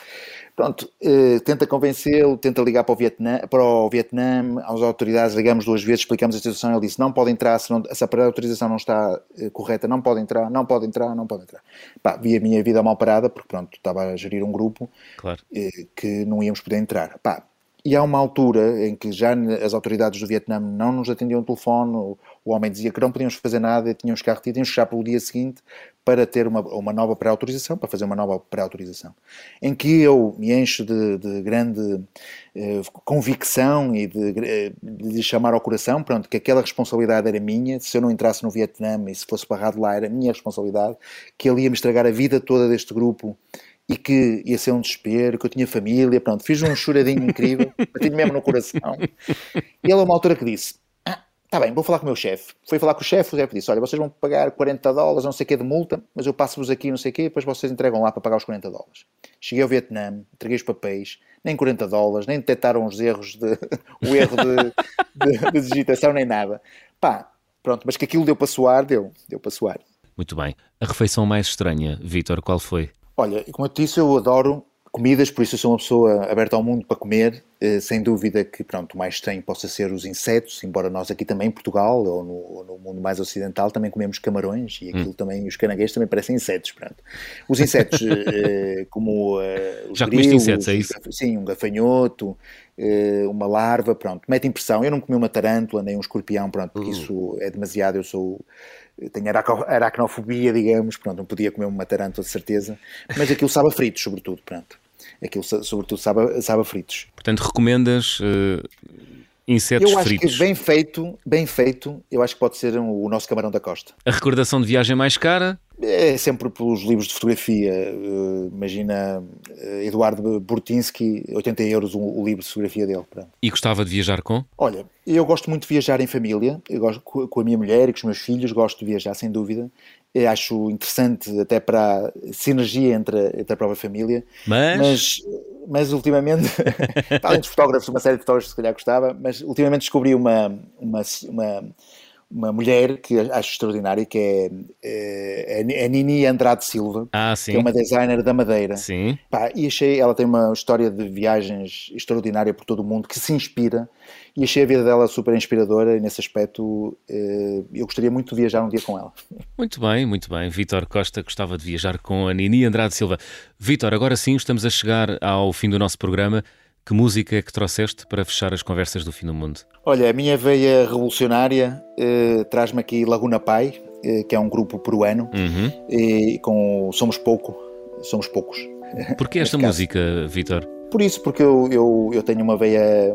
Pronto, eh, tenta convencê-lo, tenta ligar para o, Vietnã, para o Vietnã, às autoridades, ligamos duas vezes, explicamos a situação, ele disse, não pode entrar, se, não, se a autorização não está eh, correta, não pode entrar, não pode entrar, não pode entrar. Pá, vi a minha vida mal parada, porque pronto, estava a gerir um grupo claro. eh, que não íamos poder entrar. Pá, e há uma altura em que já as autoridades do Vietnã não nos atendiam o telefone, o, o homem dizia que não podíamos fazer nada, tínhamos que retirar, tínhamos que chegar pelo dia seguinte para ter uma, uma nova pré-autorização, para fazer uma nova pré-autorização. Em que eu me encho de, de grande eh, convicção e de, de chamar ao coração, pronto, que aquela responsabilidade era minha, se eu não entrasse no Vietnã e se fosse barrado lá era minha responsabilidade, que ele ia me estragar a vida toda deste grupo e que ia ser um desespero, que eu tinha família, pronto, fiz um choradinho incrível, *laughs* bati mesmo no coração. E ele, a uma altura que disse, tá bem, vou falar com o meu chefe. Foi falar com o chefe, o chefe disse, olha, vocês vão pagar 40 dólares, não sei o que de multa, mas eu passo-vos aqui, não sei o que, depois vocês entregam lá para pagar os 40 dólares. Cheguei ao Vietnã, entreguei os papéis, nem 40 dólares, nem detectaram os erros, de, *laughs* o erro de, de, de digitação, nem nada. Pá, pronto, mas que aquilo deu para suar, deu, deu para suar. Muito bem. A refeição mais estranha, Vítor, qual foi? Olha, como eu te disse, eu adoro comidas, por isso eu sou uma pessoa aberta ao mundo para comer Uh, sem dúvida que, pronto, o mais estranho possa ser os insetos, embora nós aqui também em Portugal, ou no, ou no mundo mais ocidental, também comemos camarões, e aquilo hum. também, os caranguejos também parecem insetos, pronto. Os insetos, uh, *laughs* como os Já grilos, comeste insetos, é isso? Sim, um gafanhoto, uma larva, pronto, mete impressão. Eu não comi uma tarântula, nem um escorpião, pronto, porque uh. isso é demasiado, eu sou tenho aracnofobia, digamos, pronto, não podia comer uma tarântula de certeza, mas aquilo sabe a fritos, sobretudo, pronto. Aquilo, sobretudo, sabe, sabe a fritos. Portanto, recomendas uh, insetos fritos? Eu acho fritos. que bem feito, bem feito, eu acho que pode ser o nosso camarão da costa. A recordação de viagem mais cara? É sempre pelos livros de fotografia. Uh, imagina uh, Eduardo Burtinsky, 80 euros o, o, livro de fotografia dele. Pronto. E gostava de viajar com? Olha, eu gosto muito de viajar em família, eu gosto com a minha mulher e com os meus filhos, gosto de viajar sem dúvida. Eu acho interessante até para a sinergia entre, entre a própria família. Mas, mas, mas ultimamente, *laughs* além dos fotógrafos, uma série de fotógrafos se calhar gostava, mas ultimamente descobri uma, uma, uma uma mulher que acho extraordinária, que é, é a Nini Andrade Silva, ah, que é uma designer da Madeira. Sim. Pá, e achei, ela tem uma história de viagens extraordinária por todo o mundo, que se inspira, e achei a vida dela super inspiradora, e nesse aspecto eh, eu gostaria muito de viajar um dia com ela. *laughs* Muito bem, muito bem. Vítor Costa gostava de viajar com a Nini Andrade Silva. Vítor, agora sim estamos a chegar ao fim do nosso programa. Que música é que trouxeste para fechar as conversas do fim do mundo? Olha, a minha veia revolucionária eh, traz-me aqui Laguna Pai, eh, que é um grupo peruano, uhum. e com Somos Pouco, Somos Poucos. Porquê *laughs* esta música, Vitor? Por isso, porque eu, eu, eu tenho uma veia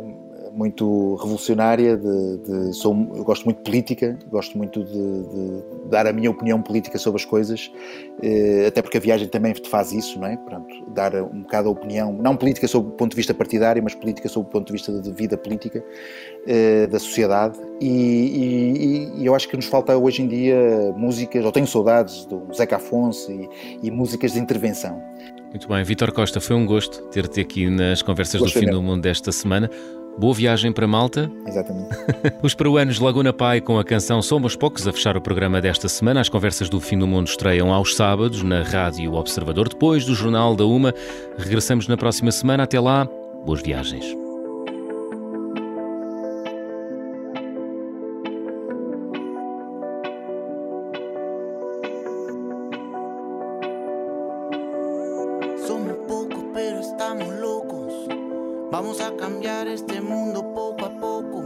muito revolucionária, de, de, sou, eu gosto muito de política, gosto muito de, de, dar a minha opinião política sobre as coisas, eh, até porque a viagem também faz isso, não é? Pronto, dar um bocado a opinião, não política sob o ponto de vista partidário, mas política sob o ponto de vista de vida política eh, da sociedade. E, e, e, eu acho que nos falta hoje em dia músicas, ou tenho saudades do Zeca Afonso e, e músicas de intervenção. Muito bem, Vitor Costa, foi um gosto ter-te aqui nas conversas Gostei do Fim mesmo. do Mundo desta semana. Boa viagem para Malta. Exatamente. *laughs* Os peruanos Laguna Pai com a canção Somos Poucos a fechar o programa desta semana. As conversas do fim do mundo estreiam aos sábados na Rádio Observador, depois do Jornal da Uma. Regressamos na próxima semana. Até lá, boas viagens. Vamos a cambiar este mundo poco a poco.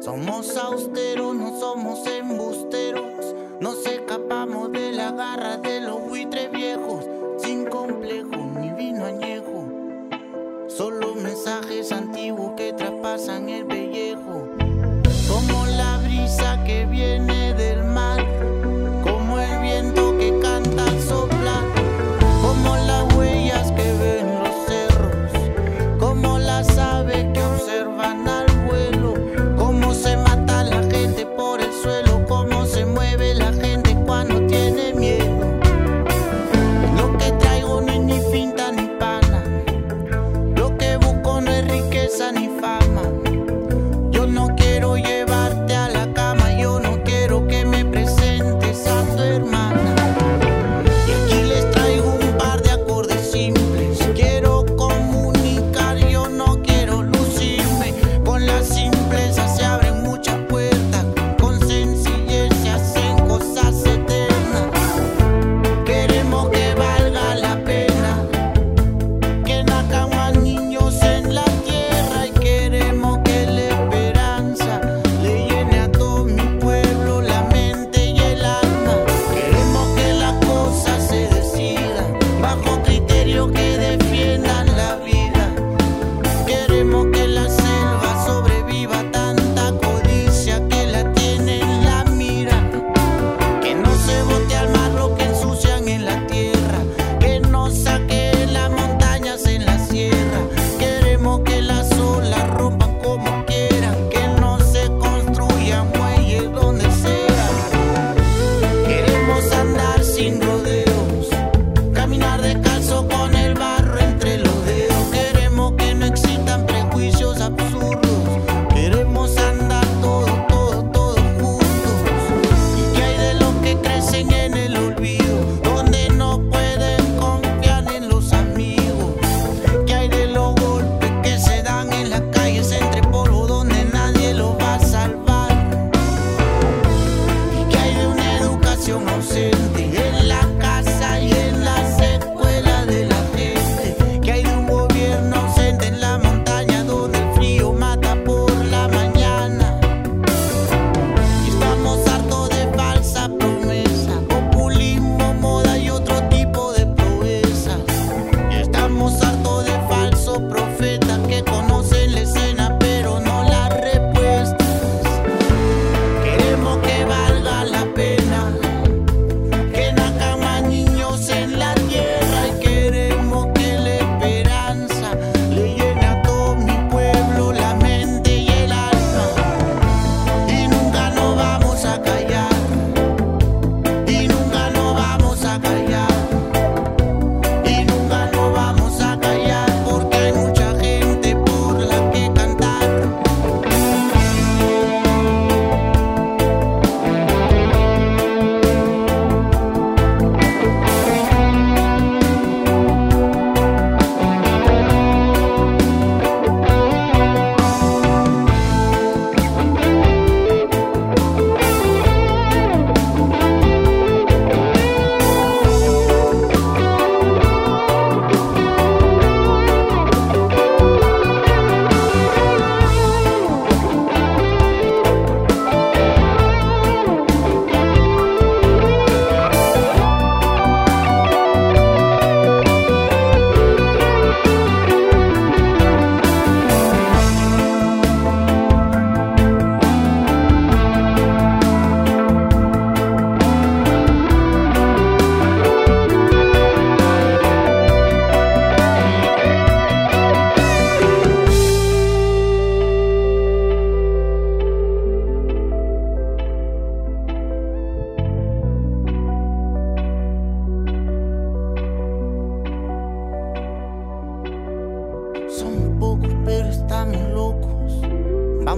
Somos austeros, no somos embusteros. Nos escapamos de la garra de los buitres viejos. Sin complejo ni vino añejo. Solo mensajes antiguos que traspasan el pellejo. Como la brisa que viene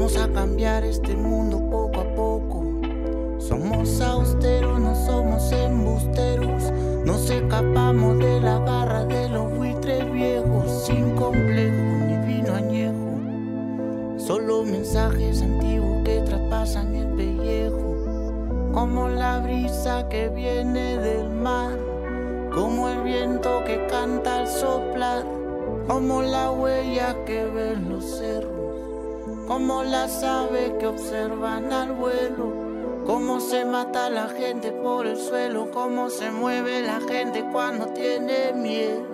Vamos a cambiar este mundo poco a poco. Somos austeros, no somos embusteros. Nos escapamos de la garra de los buitres viejos, sin complejo ni vino añejo. Solo mensajes antiguos que traspasan el pellejo. Como la brisa que viene del mar. Como el viento que canta al soplar. Como la huella que ven los cerros, como las aves que observan al vuelo, cómo se mata la gente por el suelo, cómo se mueve la gente cuando tiene miedo.